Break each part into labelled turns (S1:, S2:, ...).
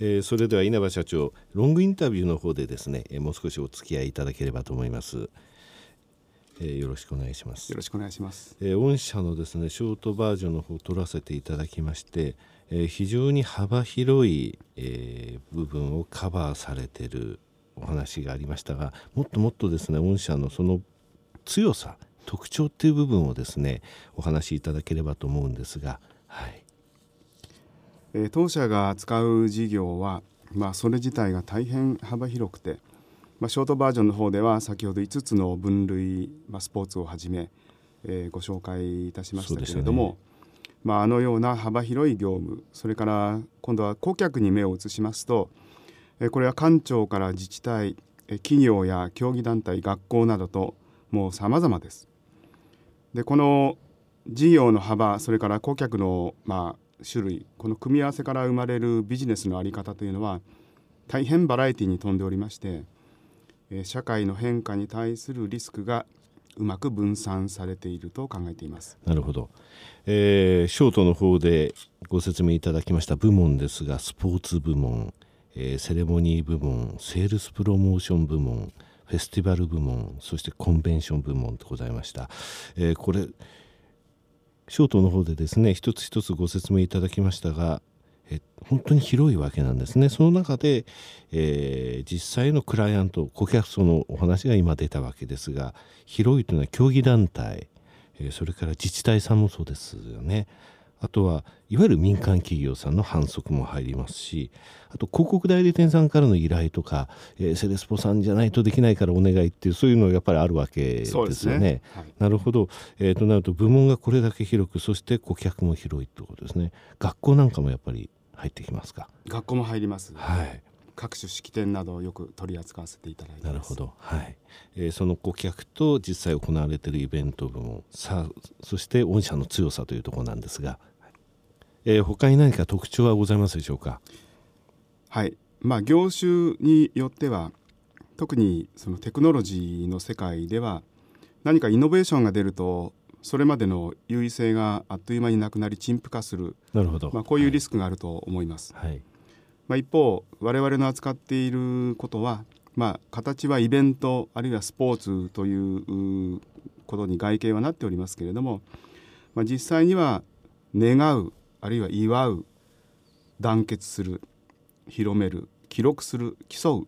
S1: えー、それでは稲葉社長ロングインタビューの方でですね、えー、もう少しお付き合いいただければと思います。えー、よろしくお願いします。
S2: よろしくお願いします。
S1: えー、御社のですねショートバージョンの方を取らせていただきまして、えー、非常に幅広い、えー、部分をカバーされているお話がありましたが、もっともっとですね御社のその強さ特徴っていう部分をですねお話しいただければと思うんですが、はい。
S2: えー、当社が扱う事業は、まあ、それ自体が大変幅広くて、まあ、ショートバージョンの方では先ほど5つの分類、まあ、スポーツをはじめ、えー、ご紹介いたしましたけれども、ね、まあ、あのような幅広い業務それから今度は顧客に目を移しますと、えー、これは官庁から自治体企業や競技団体学校などともう様々です。でこの事業の幅それから顧客の、まあ、種類この組み合わせから生まれるビジネスの在り方というのは大変バラエティに富んでおりまして社会の変化に対するリスクがうまく分散されていると考えています。
S1: なるほど、えー、ショートの方でご説明いただきました部門ですがスポーツ部門、えー、セレモニー部門セールスプロモーション部門フェスティバル部門そしてコンベンション部門でございました、えー、これショートの方でですね一つ一つご説明いただきましたがえ本当に広いわけなんですね。その中で、えー、実際のクライアント顧客層のお話が今出たわけですが広いというのは競技団体、えー、それから自治体さんもそうですよね。あとはいわゆる民間企業さんの反則も入りますしあと広告代理店さんからの依頼とか、えー、セレスポさんじゃないとできないからお願いっていうそういうのがやっぱりあるわけですよね。ね。はい、なるほど、えー、となると部門がこれだけ広くそして顧客も広いってことですね。学校なんかもやっぱり入ってきますか？
S2: 学校も入ります、
S1: はい、
S2: 各種式典などをよく取り扱わせていただいて
S1: なるほど、はい。えー、その顧客と実際行われているイベント部門さあそして御社の強さというところなんですがえー、他に何か特徴はございますでしょうか？
S2: はい。まあ業種によっては特にそのテクノロジーの世界では何かイノベーションが出るとそれまでの優位性があっという間になくなり陳腐化する。
S1: なるほど、
S2: まあ、こういうリスクがあると思います。
S1: はい、
S2: まあ、一方我々の扱っていることは、まあ、形はイベントあるいはスポーツということに外形はなっておりますけれども、まあ、実際には願うあるいは祝う団結する広める記録する競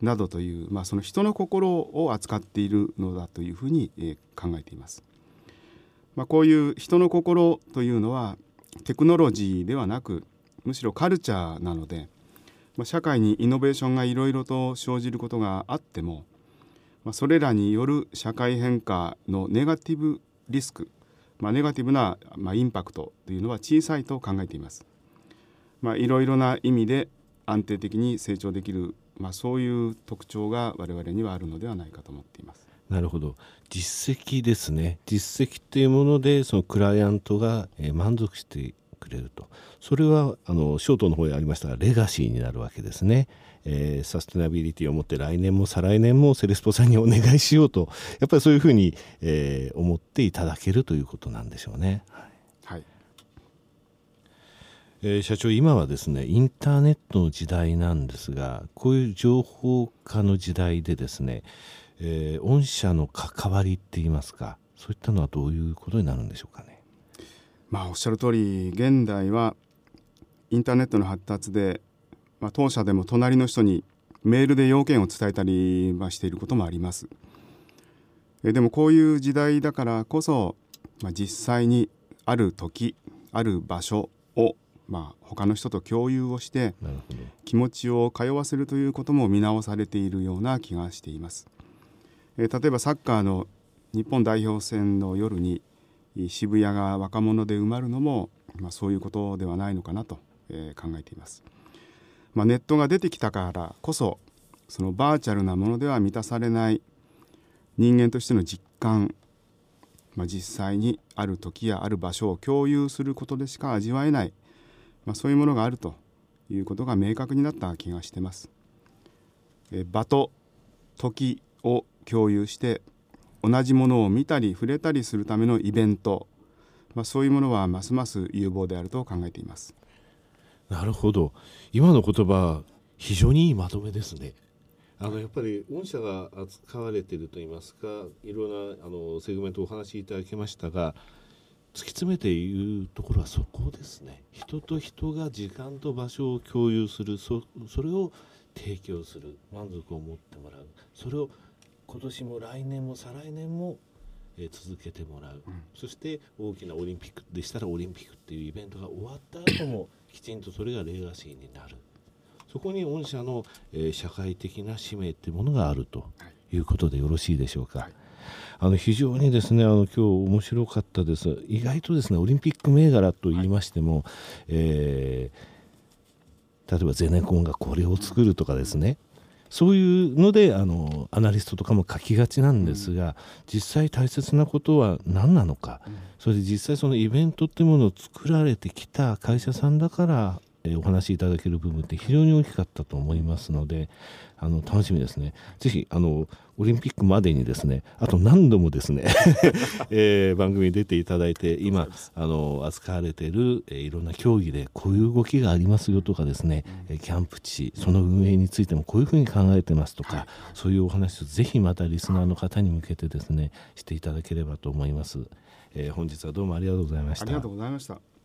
S2: うなどという、まあ、その人の心を扱っているのだというふうに、え考えています。まあ、こういう人の心というのはテクノロジーではなくむしろカルチャーなので、まあ、社会にイノベーションがいろいろと生じることがあっても、まあ、それらによる社会変化のネガティブリスクまあ、ネガティブな、まあ、インパクトというのは小さいと考えています。まあ、いろいろな意味で安定的に成長できる、まあ、そういう特徴が我々にはあるのではないかと思っています。
S1: なるほど実績ですね実績っていうものでそのクライアントが満足してくれるとそれはあのショートの方にありましたがレガシーになるわけですね。えー、サステナビリティを持って来年も再来年もセレスポさんにお願いしようとやっぱりそういうふうに、えー、思っていただけるということなんでしょうね。
S2: はい
S1: えー、社長今はですねインターネットの時代なんですがこういう情報化の時代でですね、えー、御社の関わりって言いますかそういったのはどういうことになるんでしょうかね。
S2: まあおっしゃる通り現代はインターネットの発達でまあ、当社でも隣の人にメールで要件を伝えたりはしていることもあります。えでもこういう時代だからこそ、まあ、実際にある時ある場所を、まあ、他の人と共有をして気持ちを通わせるということも見直されているような気がしています。え例えばサッカーの日本代表戦の夜に渋谷が若者で埋まるのも、まあ、そういうことではないのかなと、え考えています。まあ、ネットが出てきたからこそそのバーチャルなものでは満たされない人間としての実感、まあ、実際にある時やある場所を共有することでしか味わえない、まあ、そういうものがあるということが明確になった気がしてます。え場と時を共有して同じものを見たり触れたりするためのイベント、まあ、そういうものはますます有望であると考えています。
S1: なるほど。今の言葉非常にいいまとめですね。あのやっぱり御社が扱われているといいますかいろんなあのセグメントお話しいただきましたが突き詰めて言うところはそこですね。人と人が時間と場所を共有するそそれを提供する満足を持ってもらう。それを今年も来年も再来年もえ続けてもらう、うん、そして大きなオリンピックでしたらオリンピックっていうイベントが終わった後もきちんとそれがレガシーになる。そこに御社の、えー、社会的な使命っていうものがあるということでよろしいでしょうか。はい、あの非常にですねあの今日面白かったです。意外とですねオリンピック銘柄と言いましても、はい、えー、例えばゼネコンがこれを作るとかですねそういうのであのアナリストとかも書きがちなんですが、うん、実際大切なことは何なのか、うん、それで実際そのイベントっていうものを作られてきた会社さんだからえお話しいただける部分って非常に大きかったと思いますのであの楽しみですね。ぜひあのオリンピックまでにですねあと何度もですね、えー、番組に出ていただいて今あの扱われている、えー、いろんな競技でこういう動きがありますよとかですね、うん、キャンプ地その運営についてもこういうふうに考えてますとか、はい、そういうお話をぜひまたリスナーの方に向けてですねしていただければと思います。えー、本日はどうもありがとうございました。あ
S2: りがとうございました。